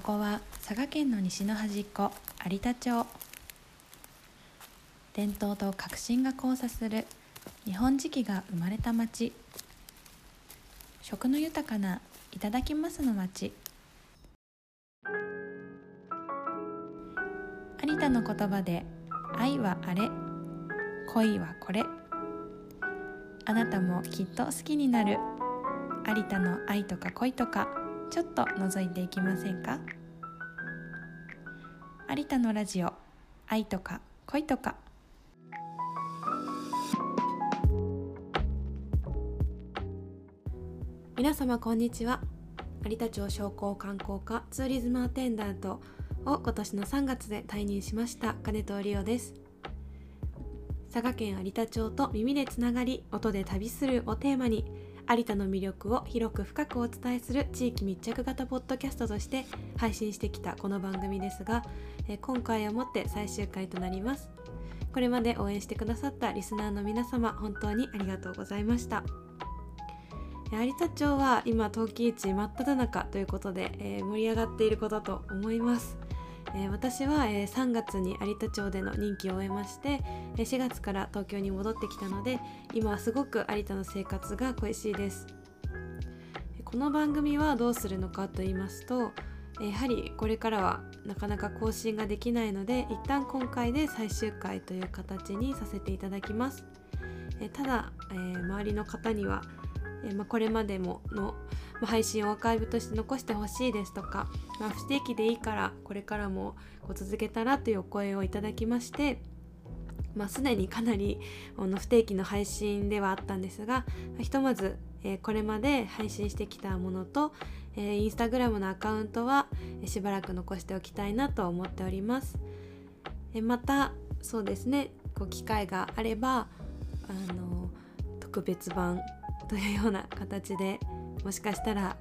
ここは佐賀県の西の端っこ有田町。伝統と革新が交差する日本磁器が生まれた町。食の豊かないただきますの町。有田の言葉で愛はあれ恋はこれ。あなたもきっと好きになる。有田の愛とか恋とか。ちょっと覗いていきませんか？有田のラジオ愛とか恋とか。皆様こんにちは。有田町商工観光課ツーリズムアテンダントを今年の3月で退任しました金藤理央です。佐賀県有田町と耳でつながり音で旅するをテーマに有田の魅力を広く深くお伝えする地域密着型ポッドキャストとして配信してきたこの番組ですが今回をもって最終回となります。これまで応援してくださったリスナーの皆様本当にありがとうございました。有田町は今陶器市真っ只中ということで、え、盛り上がっていることと思います、え、私は、え、3月に有田町での任期を終えまして4月から東京に戻ってきたので今はすごく有田の生活が恋しいです。この番組はどうするのかと言いますとやはりこれからはなかなか更新ができないので一旦今回で最終回という形にさせていただきます。ただ、え、周りの方にはえまあ、これまでもの、まあ、配信をアーカイブとして残してほしいですとか、まあ、不定期でいいからこれからもこう続けたらというお声をいただきまして、まあ、すでにかなりあの不定期の配信ではあったんですが、ま、ひとまず、え、これまで配信してきたものと、えー、インスタグラムのアカウントは、え、しばらく残しておきたいなと思っております。え、またそうですねこう機会があればあの特別版というような形でもしかしたら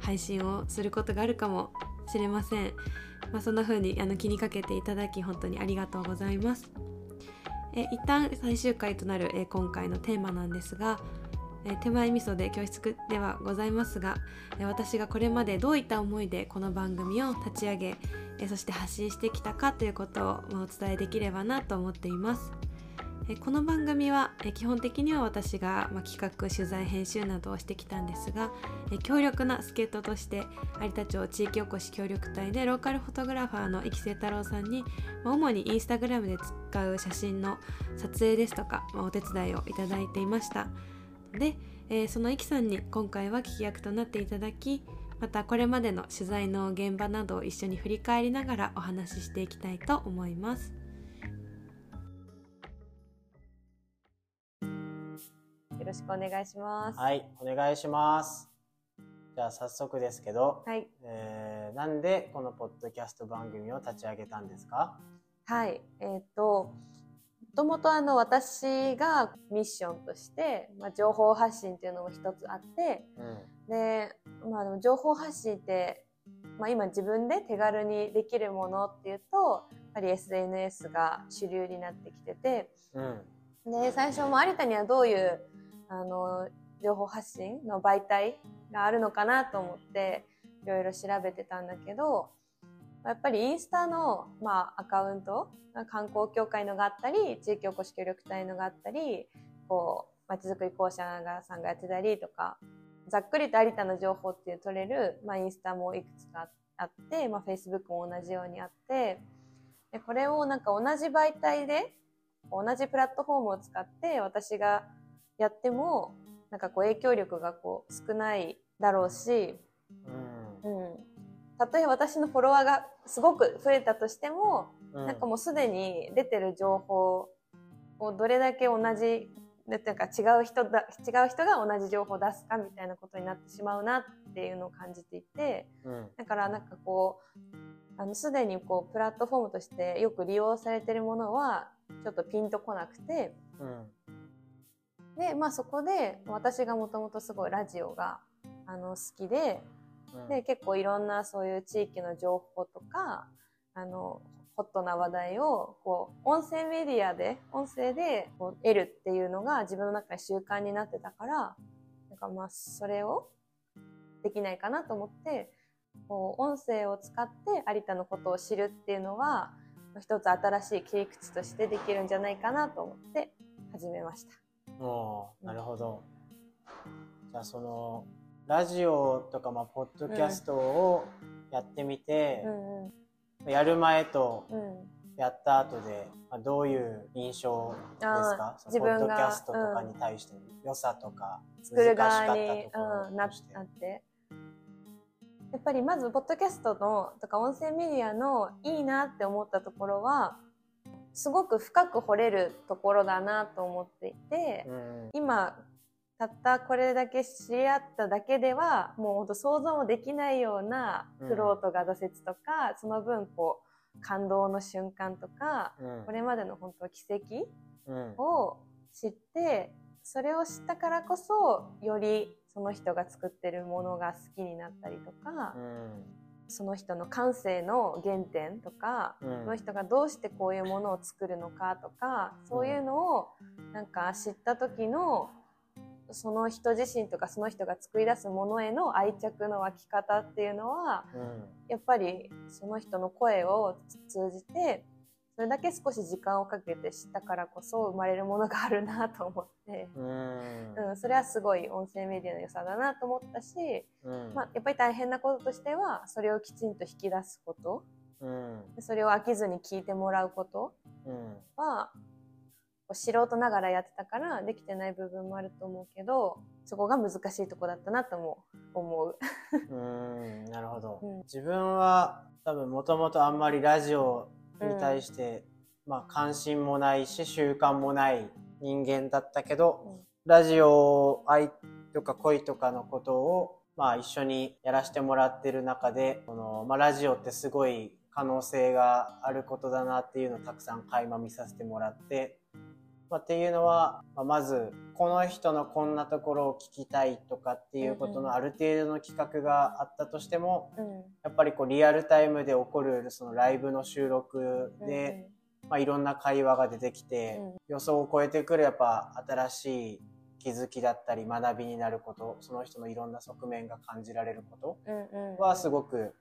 配信をすることがあるかもしれません、まあ、そんな風にあの気にかけていただき本当にありがとうございます。え一旦最終回となるえ今回のテーマなんですがえ手前味噌で教室ではございますがえ私がこれまでどういった思いでこの番組を立ち上げえそして発信してきたかということをお伝えできればなと思っています。この番組は基本的には私が企画取材編集などをしてきたんですが強力な助っ人として有田町地域おこし協力隊でローカルフォトグラファーの生瀬太郎さんに主にインスタグラムで使う写真の撮影ですとかお手伝いをいただいていましたでその生さんに今回は聞き役となっていただきまたこれまでの取材の現場などを一緒に振り返りながらお話ししていきたいと思います。しくお願いします。はい、お願いします。じゃあ早速ですけど、はい、えー、なんでこのポッドキャスト番組を立ち上げたんですか？はい、えー、っと、もともとあの私がミッションとして、まあ、情報発信っていうのも一つあって、うん、で、まあ、情報発信って、まあ、今自分で手軽にできるものっていうとやっぱり SNS が主流になってきてて、うん、で最初も有田にはどういうあの情報発信の媒体があるのかなと思っていろいろ調べてたんだけどやっぱりインスタの、まあ、アカウント観光協会のがあったり地域おこし協力隊のがあったりこうまちづくり公社さんがやってたりとかざっくりと有田の情報っていう取れる、まあ、インスタもいくつかあって、まあ、Facebook も同じようにあってでこれをなんか同じ媒体で同じプラットフォームを使って私がやってもなんかこう影響力がこう少ないだろうし、うん、うん、たとえ私のフォロワーがすごく増えたとしても、うん、なんかもうすでに出てる情報をどれだけ同じでていうか違う人だ違う人が同じ情報を出すかみたいなことになってしまうなっていうのを感じていて、うん、だからなんかこうあのすでにこうプラットフォームとしてよく利用されてるものはちょっとピンとこなくて、うん、で、まあそこで私がもともとすごいラジオがあの好きで、うん、で、結構いろんなそういう地域の情報とか、あの、ホットな話題を、こう、音声メディアで、音声でこう得るっていうのが自分の中で習慣になってたから、なんかまあ、それをできないかなと思って、こう音声を使って有田のことを知るっていうのは一つ新しい切り口としてできるんじゃないかなと思って始めました。おなるほど。じゃあそのラジオとかまあポッドキャストをやってみて、うんうん、やる前とやった後で、まあ、どういう印象ですか？自分ポッドキャストとかに対しての良さとか、作る側に、うん、なって。やっぱりまずポッドキャストのとか音声メディアのいいなって思ったところはすごく深く掘れるところだなと思っていて、うん、今たったこれだけ知り合っただけではもうほんと想像もできないような苦労とか挫折とか、うん、その分こう感動の瞬間とか、うん、これまでの本当奇跡を知って、それを知ったからこそよりその人が作ってるものが好きになったりとか、うん、その人の感性の原点とか、うん、その人がどうしてこういうものを作るのかとかそういうのをなんか知った時のその人自身とかその人が作り出すものへの愛着の湧き方っていうのは、うん、やっぱりその人の声を通じてそれだけ少し時間をかけて知ったからこそ生まれるものがあるなと思って、うん、うん、それはすごい音声メディアの良さだなと思ったし、うん、まあ、やっぱり大変なこととしてはそれをきちんと引き出すこと、うん、それを飽きずに聞いてもらうこと。は、素人ながらやってたからできてない部分もあると思うけどそこが難しいとこだったなとも思う。うんなるほど、自分は多分もともとあんまりラジオに対して、うん、まあ関心もないし習慣もない人間だったけど、うん、ラジオ愛とか恋とかのことをまあ一緒にやらせてもらってる中で、このまあラジオってすごい可能性があることだなっていうのをたくさん垣間見させてもらって、まあ、っていうのは、まあ、まずこの人のこんなところを聞きたいとかっていうことのある程度の企画があったとしても、うん、やっぱりこうリアルタイムで起こるそのライブの収録で、うん、まあ、いろんな会話が出てきて、うん、予想を超えてくるやっぱ新しい気づきだったり学びになることその人のいろんな側面が感じられることはすごく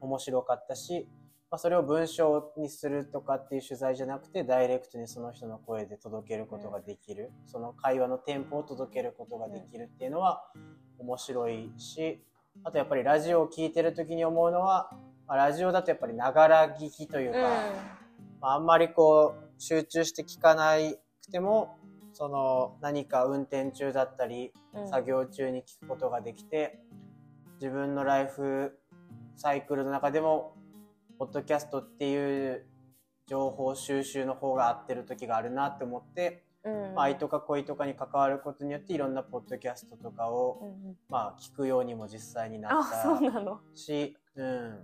面白かったし、まあ、それを文章にするとかっていう取材じゃなくて、ダイレクトにその人の声で届けることができる、うん、その会話のテンポを届けることができるっていうのは面白いし、あとやっぱりラジオを聴いてる時に思うのは、まあ、ラジオだとやっぱりながら聞きというか、うん、まあ、あんまりこう集中して聞かなくても、その何か運転中だったり、作業中に聞くことができて、自分のライフサイクルの中でもポッドキャストっていう情報収集の方が合ってる時があるなって思って、うん、まあ、愛とか恋とかに関わることによっていろんなポッドキャストとかを、うん、まあ、聞くようにも実際になったし、うん、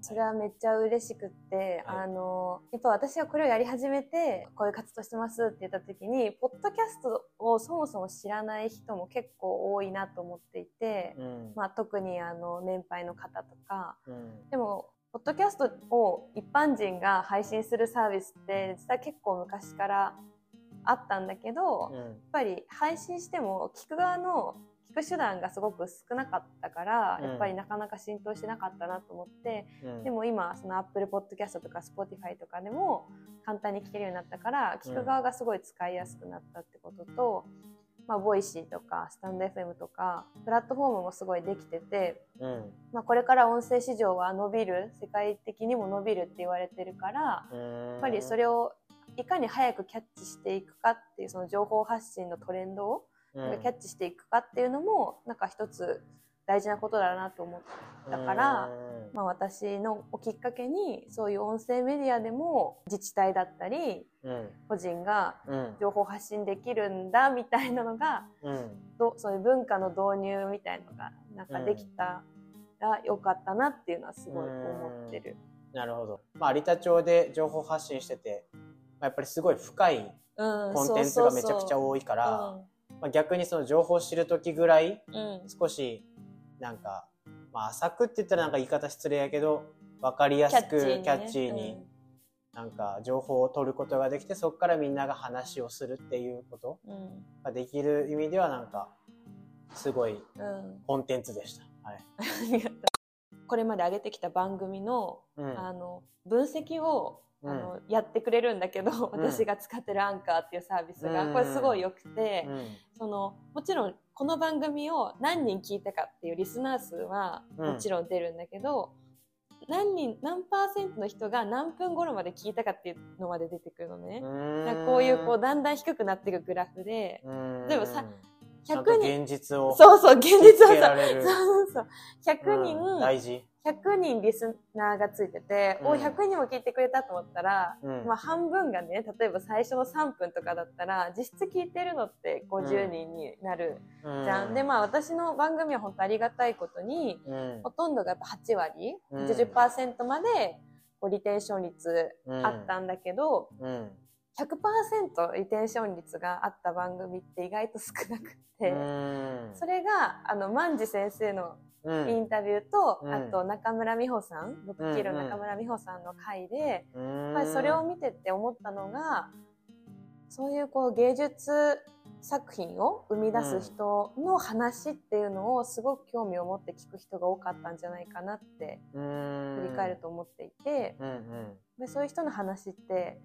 それはめっちゃ嬉しくって、はい、あのやっぱ私がこれをやり始めてこういう活動してますって言った時にポッドキャストをそもそも知らない人も結構多いなと思っていて、うん、まあ、特にあの年配の方とか、うん、でもポッドキャストを一般人が配信するサービスって実は結構昔からあったんだけど、うん、やっぱり配信しても聞く側の聞く手段がすごく少なかったから、うん、やっぱりなかなか浸透してなかったなと思って、うん、でも今その Apple Podcast とか Spotify とかでも簡単に聞けるようになったから聞く側がすごい使いやすくなったってことと、まあ、 Voicy とかスタンド FM とかプラットフォームもすごいできてて、うん、まあ、これから音声市場は伸びる世界的にも伸びるって言われてるからやっぱりそれをいかに早くキャッチしていくかっていうその情報発信のトレンドをキャッチしていくかっていうのもなんか一つ大事なことだなと思ったから、まあ、私のきっかけにそういう音声メディアでも自治体だったり、うん、個人が情報発信できるんだみたいなのが、うん、そういう文化の導入みたいのがなんかできたらよかったなっていうのはすごい思ってる。なるほど。まあ、有田町で情報発信してて、まあ、やっぱりすごい深いコンテンツがめちゃくちゃ多いから、まあ、逆にその情報を知る時ぐらい、少しなんか、まあ、浅くって言ったらなんか言い方失礼やけど、分かりやすくキャッチーに、なんか情報を取ることができて、そこからみんなが話をするっていうことができる意味ではなんか、すごいコンテンツでした。はい。ありがとう。これまで上げてきた番組の,、うん。あの分析をうん。あのやってくれるんだけど、うん。私が使ってるアンカーっていうサービスが、うん。これすごい良くて、うん。そのもちろんこの番組を何人聞いたかっていうリスナー数はうん。もちろん出るんだけど、何人何パーセントの人が何分頃まで聞いたかっていうのまで出てくるのね。だからこういうこうだんだん低くなっていくグラフでうん。でもさちゃんと100人現実をそうそう現実をそうそうそう。100人、うん。大事、100人リスナーがついてて、うん。お100人も聞いてくれたと思ったら、うん。まあ半分がね例えば最初の3分とかだったら実質聞いてるのって50人になるじゃん、でまあ私の番組は本当ありがたいことにうん。ほとんどがやっぱ8割、うん。80%までこうリテンション率うんあったんだけど、うん。100%リテンション率があった番組って意外と少なくて、うん。それがあの万次先生のうん。インタビューと、うん。あと中村美穂さん僕キルの中村美穂さんの回で、うん。それを見てて思ったのがそういうこう芸術作品を生み出す人の話っていうのをすごく興味を持って聞く人が多かったんじゃないかなってうん。振り返ると思っていて、うんうん。でそういう人の話って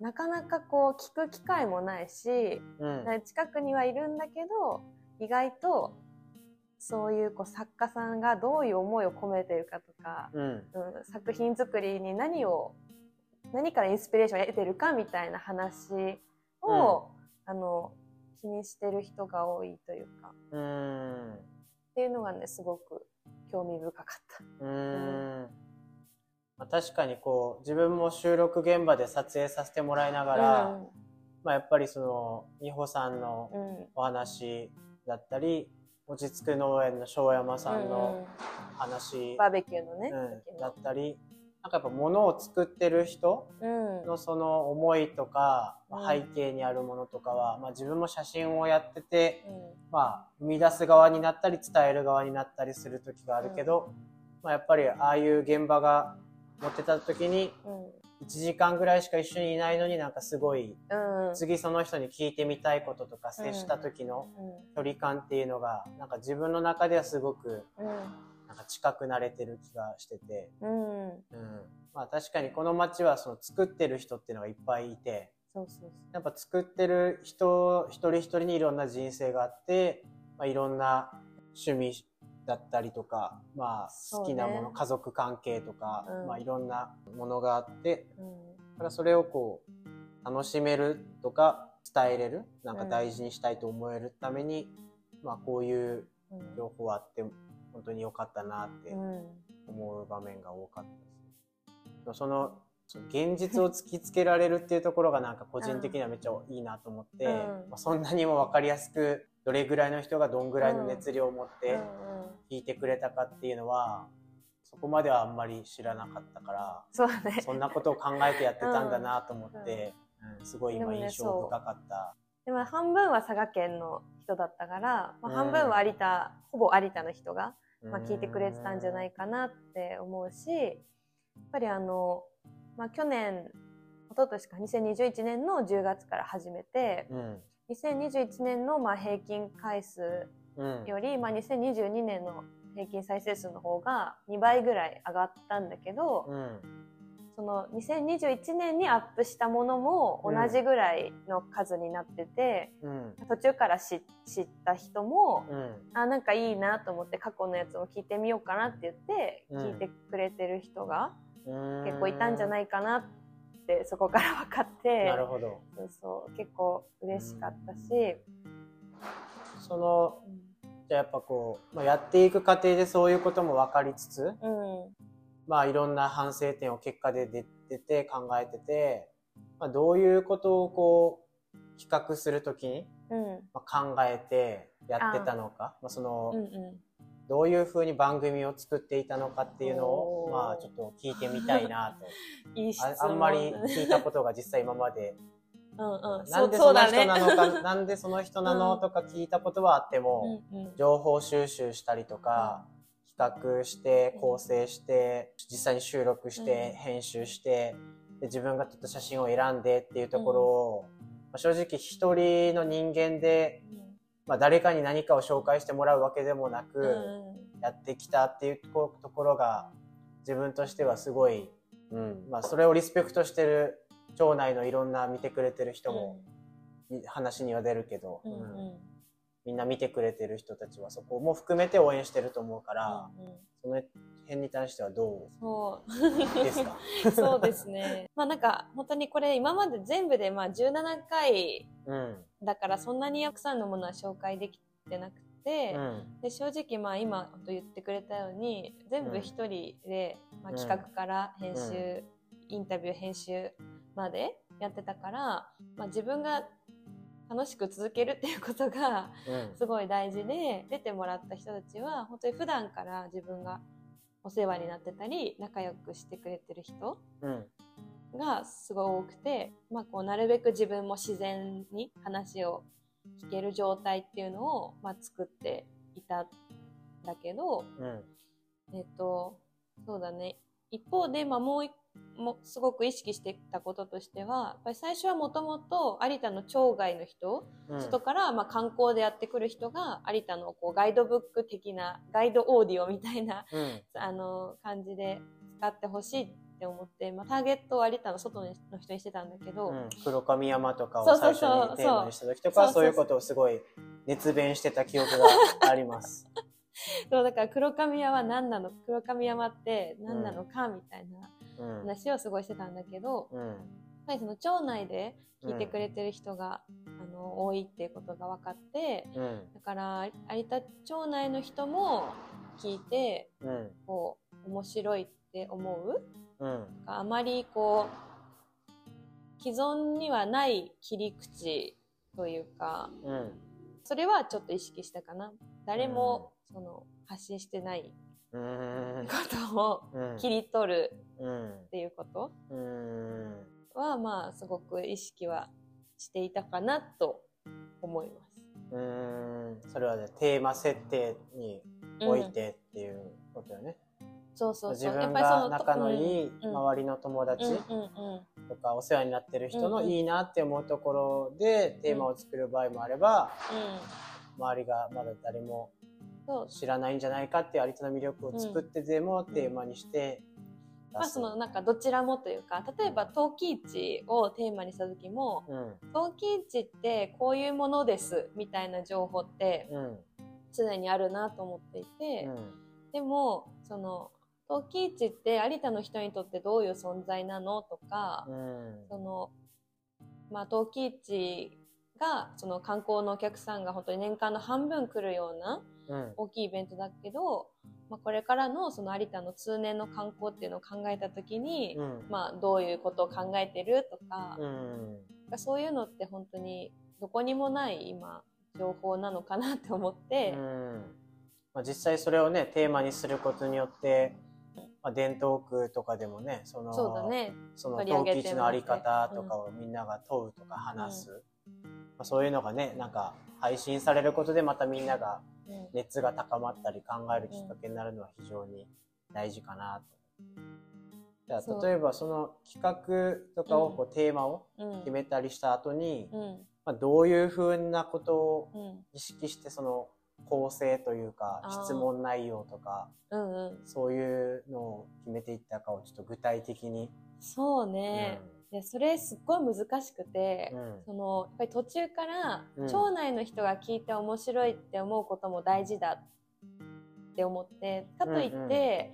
なかなかこう聞く機会もないし、うん。近くにはいるんだけど意外とそういうこう作家さんがどういう思いを込めてるかとか、うん。うん、作品作りに何を何からインスピレーションを得てるかみたいな話を、あの気にしてる人が多いというか。うん。っていうのがねすごく興味深かった。うん。まあ確かにこう自分も収録現場で撮影させてもらいながら、まあ、やっぱりその美穂さんのうんうん。お話だったり落ち着く農園の庄山さんの話、バーベキューのね、うんだったりなんかやっぱ物を作ってる人うん。のその思いとか、まあうん。背景にあるものとかは、まあ、自分も写真をやってて、うん。まあ、生み出す側になったり伝える側になったりする時があるけど、まあ、やっぱりああいう現場が持ってた時に1時間ぐらいしか一緒にいないのになんかすごいうん。うん次その人に聞いてみたいこととか接した時の距離感っていうのがなんか自分の中ではすごくなんか近くなれてる気がしてて、うん。うん。うん、まあ確かにこの街はその作ってる人っていうのがいっぱいいて。そうそう。やっぱ作ってる人一人一人にいろんな人生があって、まあ、いろんな趣味だったりとか、まあ、好きなもの、ね家族関係とか、うんまあ、いろんなものがあってそう、うん。だからそれをこう楽しめるとか伝えれるなんか大事にしたいと思えるために、まあこういううん。両方あって本当に良かったなってうん。思う場面が多かったです。その現実を突きつけられるっていうところがなんか個人的にはめっちゃいいなと思って、うん。まあ、そんなにも分かりやすくどれぐらいの人がどんぐらいの熱量を持って聞いてくれたかっていうのはそこまではあんまり知らなかったからそうだね。そんなことを考えてやってたんだなと思って、うん。すごい今印象深かった。でも半分は佐賀県の人だったから、まあ、うん。半分は有田、ほぼ有田の人が、まあ、うん聞いてくれてたんじゃないかなって思うしやっぱりあの、まあ、去年一昨年か2021年の10月から始めてうん2021年のまあ平均回数うん。より、まあ、2022年の平均再生数の方が2倍ぐらい上がったんだけど、うんその2021年にアップしたものも同じぐらいの数になってて、うん。途中から知知った人も、うん。あなんかいいなと思って過去のやつも聞いてみようかなって言ってうん。聞いてくれてる人がうん。結構いたんじゃないかなってそこから分かってなるほど。そうそう結構嬉しかったし、そのじゃあやっぱこう、まあ、やっていく過程でそういうことも分かりつつ、うん。まあいろんな反省点を結果で出てて考えてて、まあ、どういうことをこう比較するときに、うん。まあ、考えてやってたのか、まあ、その、うんうどういうふうに番組を作っていたのかっていうのをまあちょっと聞いてみたいなと。ん、いいああんまり聞いたことが実際今まで。うんうん。なんでその人なのか、なんでその人なのう んとか聞いたことはあっても、うんうん。情報収集したりとか、比較して構成して実際に収録して、うん。編集してで自分が撮った写真を選んでっていうところを、まあ正直一人の人間でまあ、誰かに何かを紹介してもらうわけでもなく、うん。やってきたっていうところが自分としてはすごい、うん。まあ、それをリスペクトしてる町内のいろんな見てくれてる人も、い話には出るけど、うん。うんうん。みんな見てくれてる人たちはそこも含めて応援してると思うから、うんうん。その辺に対してはどうですか？そうですね。まあなんか本当にこれ今まで全部でまあ17回うんだからそんなにたくさんのものは紹介できてなくて、うん。で正直まあ今と言ってくれたように全部一人で、まあ、企画から編集、インタビュー編集までやってたから、まあ、自分が楽しく続けるっていうことがうん。すごい大事で出てもらった人たちは本当に普段から自分がお世話になってたり仲良くしてくれてる人うんがすごい多くて、まあ、こうなるべく自分も自然に話を聞ける状態っていうのを、まあ、作っていたんだけど、うん。えっと、そうだね。一方で、まあ、もう一もすごく意識してたこととしてはやっぱり最初はもともと有田の町外の人、うん。人から、まあ、観光でやってくる人が有田のこうガイドブック的なガイドオーディオみたいなうん。あの感じで使ってほしいって思って、まあ、ターゲットを有田の外の人にしてたんだけど、うん。黒髪山とかを最初にテーマにした時とかそういうことをすごい熱弁してた記憶があります。そうだから黒髪山は何なの黒髪山って何なのかみたいなうん。話をすごいしてたんだけど、うん。やっぱりその町内で聞いてくれてる人が、あの多いっていうことが分かってうん。だから有田町内の人も聞いてうん。こう面白いって思ううん。あまりこう既存にはない切り口というかうんそれはちょっと意識したかな。誰もその発信してないうん。ことをうん切り取るうん。っていうことうん。はまあすごく意識はしていたかなと思います。うん。それはねテーマ設定においてっていうことよね。そうそう自そう。やっ分ぱりそのが仲のいいうん。周りの友達とかお世話になってる人のいいなって思うところでテーマを作る場合もあればうん。周りがまだ誰も知らないんじゃないかっていう有田の魅力を作ってでもテーマにしてまあそのなんかどちらもというか例えば陶器市をテーマにした時もうん。陶器市ってこういうものですみたいな情報ってうん。常にあるなと思っていて、うん。でもその陶器市って有田の人にとってどういう存在なのとか、うん。そのまあ陶器市がその観光のお客さんが本当に年間の半分来るようなうん。大きいイベントだけど、まあ、これからのその有田の通年の観光っていうのを考えた時に、うん。まあどういうことを考えてるとか、うん。そういうのって本当にどこにもない今情報なのかなって思って、うん。まあ、実際それをねテーマにすることによって、まあ、伝統区とかでもねそのそうだね。その陶器市のあり方とかをみんなが問うとか話す、まあ、そういうのがねなんか配信されることでまたみんながうん。熱が高まったり考えるきっかけになるのは非常に大事かなと。じゃあ例えばその企画とかをこうテーマをうん。決めたりした後に、うん。まあ、どういうふうなことをうん。意識してその構成というか質問内容とかうんうん。そういうのを決めていったかをちょっと具体的に。そうね、でそれすっごい難しくて、うん。そのやっぱり途中からうん。町内の人が聞いて面白いって思うことも大事だって思ってかといって、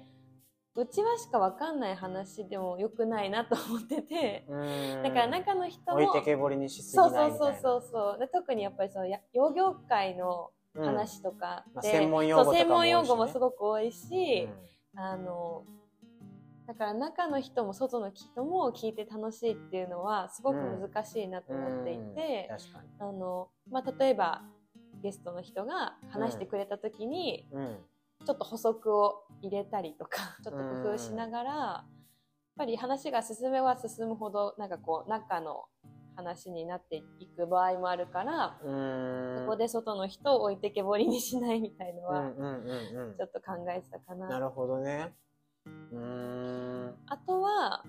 うちわしかわかんない話でもよくないなと思ってて、うん。だから中の人も置いてけぼりにしすぎそうないみたいな。そうそうそうそうで特にやっぱりそのや養業界のうん話とかまあで、う専門用語もすごく多いし、うん。あのだから中の人も外の人も聞いて楽しいっていうのはすごく難しいなと思っていて。あのまあ、例えばゲストの人が話してくれた時に、うん。ちょっと補足を入れたりとかちょっと工夫しながら、やっぱり話が進めば進むほどなんかこう中の話になっていく場合もあるから、うん。そこで外の人を置いてけぼりにしないみたいのはちょっと考えてたかな。なるほどね。うーん。あとは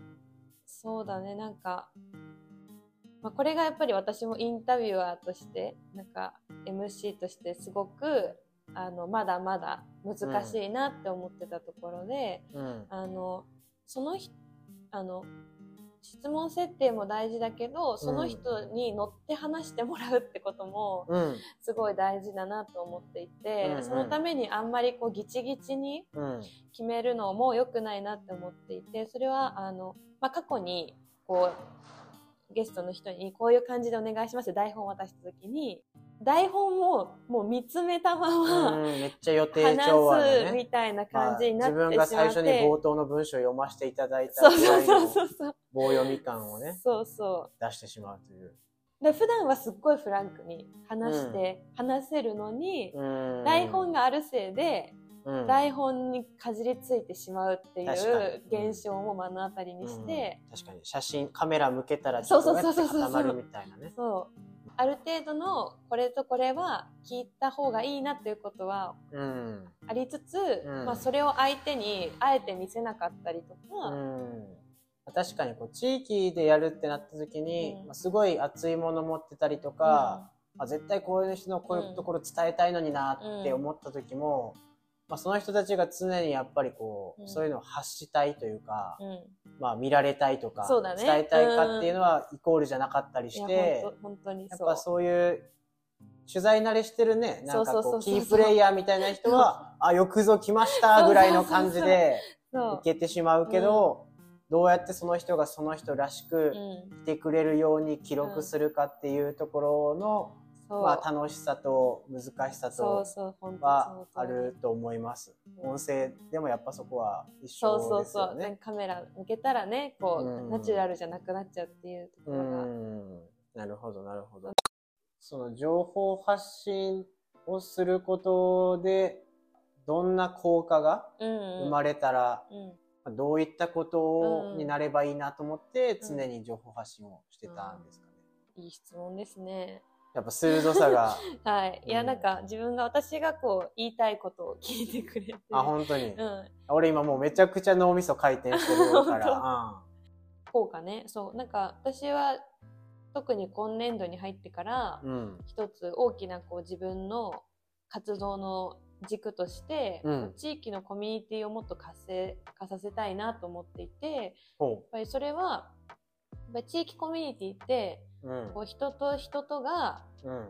そうだねなんかまあ、これがやっぱり私もインタビュアーとしてなんか MC としてすごくあのまだまだ難しいなって思ってたところで、うん。あのその人あの質問設定も大事だけどその人に乗って話してもらうってこともうん。すごい大事だなと思っていて、うんうん。そのためにあんまりこうギチギチにうん。決めるのも良くないなって思っていてそれはあの、まあ、過去にこうゲストの人にこういう感じでお願いしますって台本を渡した時に台本をもう見つめたまま、うんめっちゃ予定調和話すでね。みたいなまあ感じになってしまって、自分が最初に冒頭の文章を読ませていただいたそうそうのそうそう。棒読み感をね、そうそ出してしまうという。うで普段はすっごいフランクに話して、話せるのに、うん。台本があるせいでうん。台本にかじりついてしまうっていうに。現象も目の当たりにして、うん。確かに。写真カメラ向けたらちょっとねそうそうそうそうそう。固まるみたいなね。そうある程度のこれとこれは聞いた方がいいなっていうことはうん。ありつつ、うん。まあ、それを相手にあえて見せなかったりとか、うん。確かにこう地域でやるってなった時に、うん。まあ、すごい熱いもの持ってたりとか、あ絶対こういう人のこういうところ伝えたいのになって思った時も、まあ、その人たちが常にやっぱりこう、うん。そういうのを発したいというか、うん。まあ、見られたいとか、ね。伝えたいかっていうのはイコールじゃなかったりして、本当本当にやっぱそういう取材慣れしてるねなんかこうキープレイヤーみたいな人はあよくぞ来ましたぐらいの感じでそう受けてしまうけど、どうやってその人がその人らしくうん。来てくれるように記録するかっていうところの、まあ、楽しさと難しさとはあると思います。うん音声でもやっぱそこは一そう緒そうそう、ですよね。カメラ向けたらねこう、うんナチュラルじゃなくなっちゃうっていうとこうろが、んなるほどなるほど。その情報発信をすることでどんな効果がうんうん生まれたら、うん、どういったことうんになればいいなと思ってうん常に情報発信をしてたんですかね。いい質問ですね。やっぱ鋭さが、はい。いや、うんなんか自分が私がこう言いたいことを聞いてくれて。あ、本当に。うん。俺今もうめちゃくちゃ脳みそ回転してるから。効果ね。そう。なんか私は特に今年度に入ってからうん。うん。一つ大きなこう自分の活動の軸として、うん地域のコミュニティをもっと活性化させたいなと思っていて、やっほぱりそれは、やっぱり地域コミュニティって、う。うんこ。う人と人とがうん。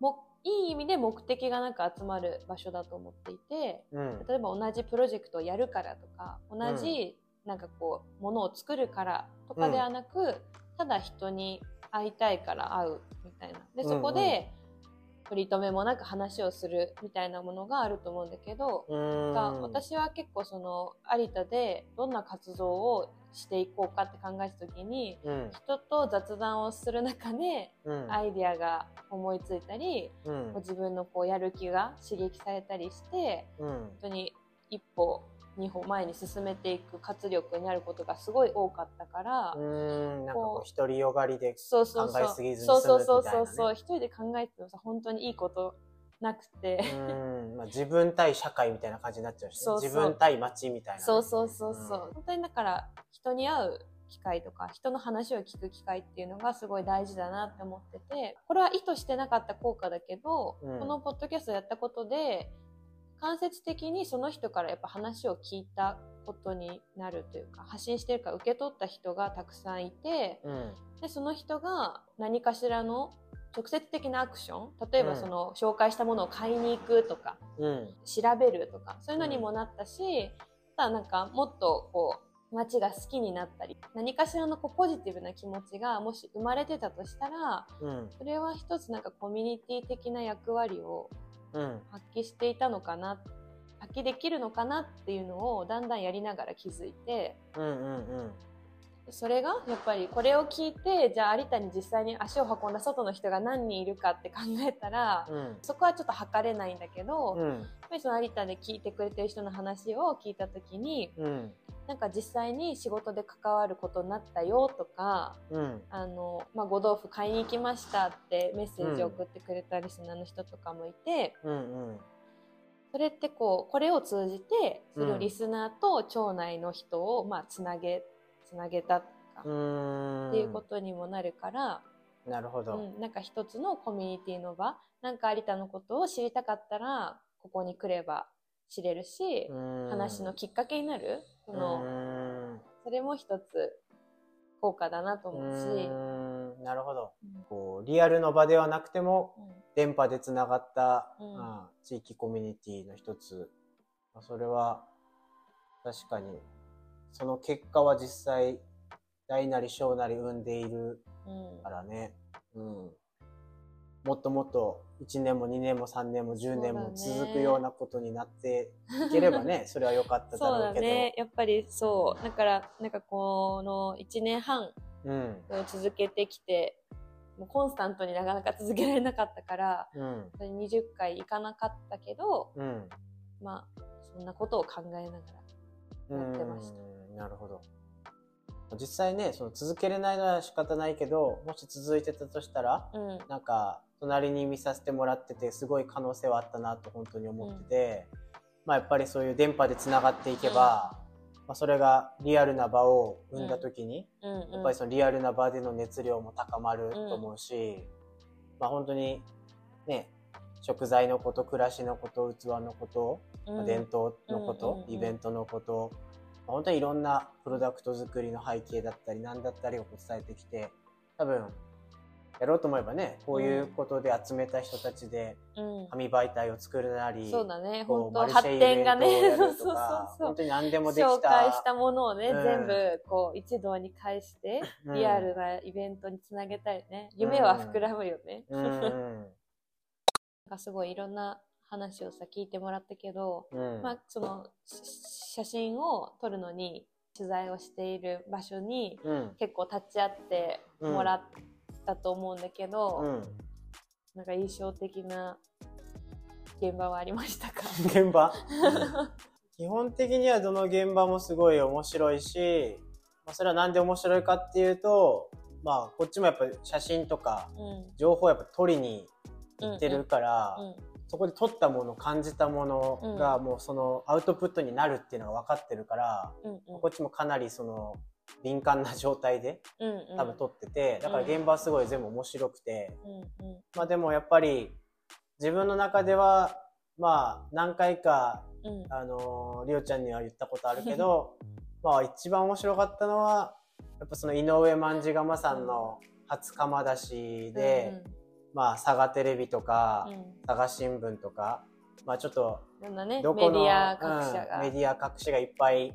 もいい意味で目的がなく集まる場所だと思っていてうん。例えば同じプロジェクトをやるからとか同じなんかこうものを作るからとかではなく、ただ人に会いたいから会うみたいなでそこで取り留めもなく話をするみたいなものがあると思うんだけど、私は結構その有田でどんな活動をしていこうかって考えた時にうん。人と雑談をする中でうん。アイディアが思いついたり、うん。自分のこうやる気が刺激されたりしてうん。本当に一歩二歩前に進めていく活力になることがすごい多かったから、うん。なんかここう独りよがりで考えすぎずにそうそうそうそうそう一人で考えてもさ本当にいいことなくて、うん。まあ自分対社会みたいな感じになっちゃうしね、そうそう自分対街みたいなね。そうそうそうそう、本当にだから人に会う機会とか人の話を聞く機会っていうのがすごい大事だなって思っててこれは意図してなかった効果だけど、うんこのポッドキャストをやったことで間接的にその人からやっぱ話を聞いたことになるというか発信してるから受け取った人がたくさんいてうん。でその人が何かしらの直接的なアクション例えばうんその紹介したものを買いに行くとかうん。調べるとかそういうのにもなったし、ただなんかもっとこう街が好きになったり何かしらのこうポジティブな気持ちがもし生まれてたとしたらうん。それは一つなんかコミュニティ的な役割をうん。発揮していたのかな発揮できるのかなっていうのをだんだんやりながら気づいてうん。うん。それがやっぱりこれを聞いてじゃあ有田に実際に足を運んだ外の人が何人いるかって考えたら、うん。そこはちょっと測れないんだけど、やっうん。ぱりその有田で聞いてくれてる人の話を聞いた時にうん。なんか実際に仕事で関わることになったよとかうん。あの、まあ、ご豆腐買いに行きましたってメッセージを送ってくれたリスナーの人とかもいて、うん。うん。それってこうこれを通じてそれをリスナーと町内の人をまあつなげつなげたとかうん。っていうことにもなるから、なるほど。うん、なんか一つのコミュニティの場なんか有田のことを知りたかったらここに来れば知れるし、話のきっかけになる。その、それも一つ効果だなと思うし。うなるほど、うん、こうリアルの場ではなくても、うん、電波でつながった、うん、地域コミュニティの一つ。それは確かにその結果は実際大なり小なり生んでいるからね、うん。もっともっと1年も2年も3年も10年も続くようなことになっていければね それは良かっただろうけど。そうだね。やっぱりそう。だからなんかこの1年半続けてきて、もうコンスタントになかなか続けられなかったから、うん、20回行かなかったけど、うん、まあそんなことを考えながらやってました。なるほど。実際ねその続けれないのは仕方ないけどもし続いてたとしたら、うん、なんか隣に見させてもらっててすごい可能性はあったなと本当に思ってて、うん、まあやっぱりそういう電波でつながっていけば、うん、まあ、それがリアルな場を生んだ時に、やっぱりそのリアルな場での熱量も高まると思うし、まあ本当にね食材のこと暮らしのこと器のこと、伝統のこと、イベントのこと、本当にいろんなプロダクト作りの背景だったり何だったりを伝えてきて多分やろうと思えばねこういうことで集めた人たちで紙媒体を作るなり、うん、そうだね。本当発展がね。そうそうそう。本当に何でもできた。紹介したものをね、うん、全部こう一堂に会してリアルなイベントにつなげたいね、夢は膨らむよね、うん、なんかすごいいろんな話をさ聞いてもらったけど、うん、まあその写真を撮るのに取材をしている場所に結構立ち会ってもらったと思うんだけど、うん、なんか印象的な現場はありましたか？現場？基本的にはどの現場もすごい面白いし、まあ、それは何で面白いかっていうとまあこっちもやっぱ写真とか情報をやっぱ撮りに行ってるから、うんうんうんそこで取ったもの感じたものがもうそのアウトプットになるっていうのが分かってるから、うんうん、こっちもかなりその敏感な状態で多分撮っててだから現場はすごい全部面白くて、うんうん、まあでもやっぱり自分の中ではまあ何回か、うん、あのりおちゃんには言ったことあるけど まあ一番面白かったのはやっぱその井上万次釜さんの初釜出しで、うんうんまあ、佐賀テレビとか、うん、佐賀新聞とか、まあちょっと、ね、どこのメディア各社が、うん、メディア各社がいっぱい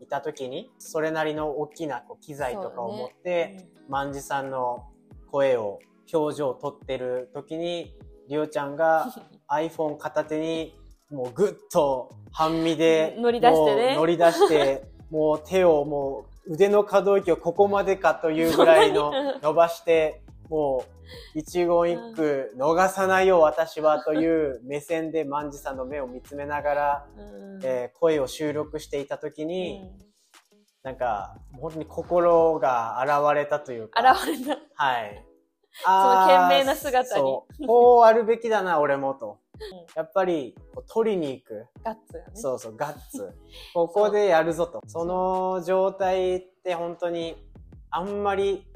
いた時に、それなりの大きなこう機材とかを持って、万次、ね、さんの声を、表情を撮ってる時に、りおちゃんが iPhone 片手に、もうぐっと半身で、乗り出してね。乗り出して、もう手をもう腕の可動域をここまでかというぐらいの 伸ばして、もう、一言一句逃さないよ私はという目線で万次さんの目を見つめながら、うん、えー、声を収録していた時に、うん、なんか、本当に心が現れたというか。現れた。はい。その懸命な姿に。そう。こうあるべきだな、俺もと。やっぱり、取りに行く。ガッツよね。そうそう、ガッツ。ここでやるぞと。その状態って本当に、あんまり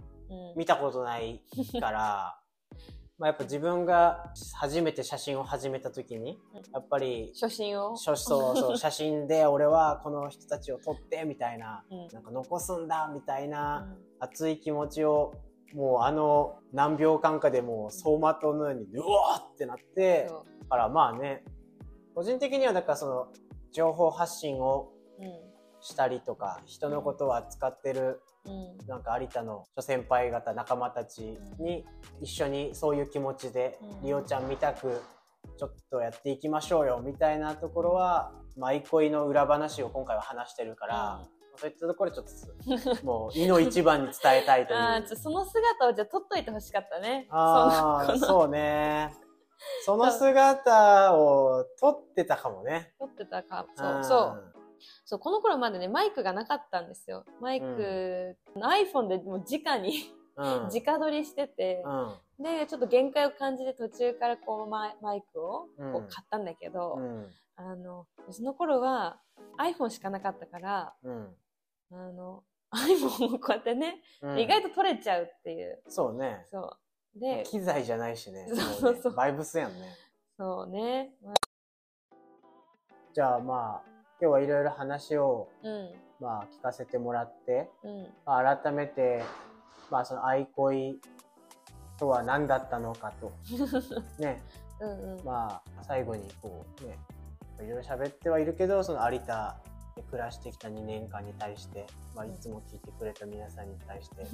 見たことないから、まあやっぱ自分が初めて写真を始めた時に、やっぱり、初心を？そうそう 写真で俺はこの人たちを撮ってみたいな、うん、なんか残すんだみたいな熱い気持ちを、もうあの何秒間かでもう走馬灯のようにうわーってなって、からまあね、個人的にはだからその情報発信をしたりとか、人のことを扱ってるなんか有田の諸先輩方仲間たちに一緒にそういう気持ちで、りおちゃんみたくちょっとやっていきましょうよみたいなところは舞恋の裏話を今回は話してるから、そういったところちょっともう、意の一番に伝えたいという。あその姿をじゃあ撮っといてほしかったね。ああ、そうね。その姿を撮ってたかもね。撮ってたか。そう、そう。そう、この頃までね、マイクがなかったんですよ。マイク、うん、iPhone でもう直にうん、直撮りしてて、うん、で、ちょっと限界を感じて途中からこうマイクをこう買ったんだけど、あの、その頃は iPhone しかなかったから、あの、愛もこうやってね、うん意外と取れちゃうっていう。そうね。そう。で、機材じゃないしね。そうそうそうバイブスやんね。そうね。じゃあまあ、今日はいろいろ話を、うん。まあ、聞かせてもらって、うん。まあ、改めて、まあ、その愛恋とは何だったのかと、ね、うんうん。まあ、最後にこうね、いろいろ喋ってはいるけど、その有田で暮らしてきた2年間に対して、まあ、いつも聞いてくれた皆さんに対して、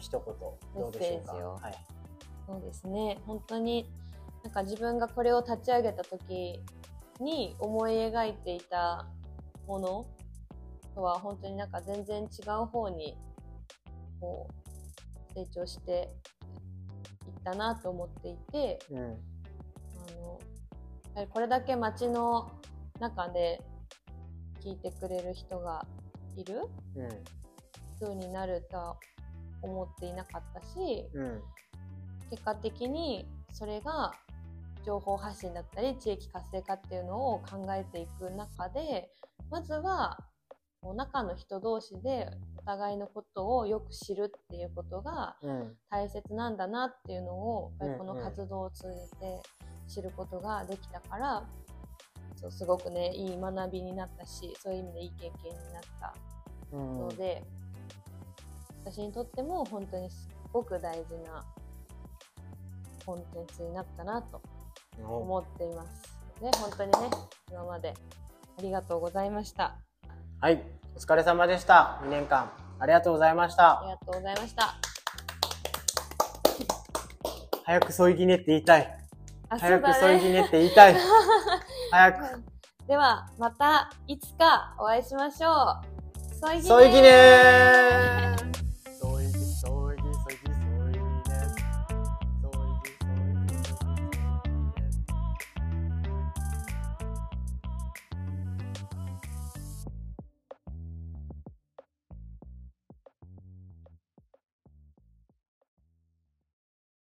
一言、どうでしょうか？はい。そうですね。本当に、なんか自分がこれを立ち上げた時に思い描いていたものとは本当になんか全然違う方に、こう、成長していったなと思っていて、うん。あの、やはりこれだけ街の中で聞いてくれる人がいるうん。風になるとは思っていなかったし、うん。結果的にそれが情報発信だったり地域活性化っていうのを考えていく中でまずはこう中の人同士でお互いのことをよく知るっていうことがうん。大切なんだなっていうのをやっぱりこのうんうん活動を通じて知ることができたから、そうすごくねいい学びになったしそういう意味でいい経験になったうん。ので、私にとっても本当にすっごく大事なコンテンツになったなとお思っています。で本当にね今までありがとうございました。はい。お疲れ様でした。2年間。ありがとうございましたあり。がとうございました。早く添いぎねって言いたい。あ早く。添いぎねって言いたい。早く。ではまたいつかお会いしましょう。そいぎねー添いぎねー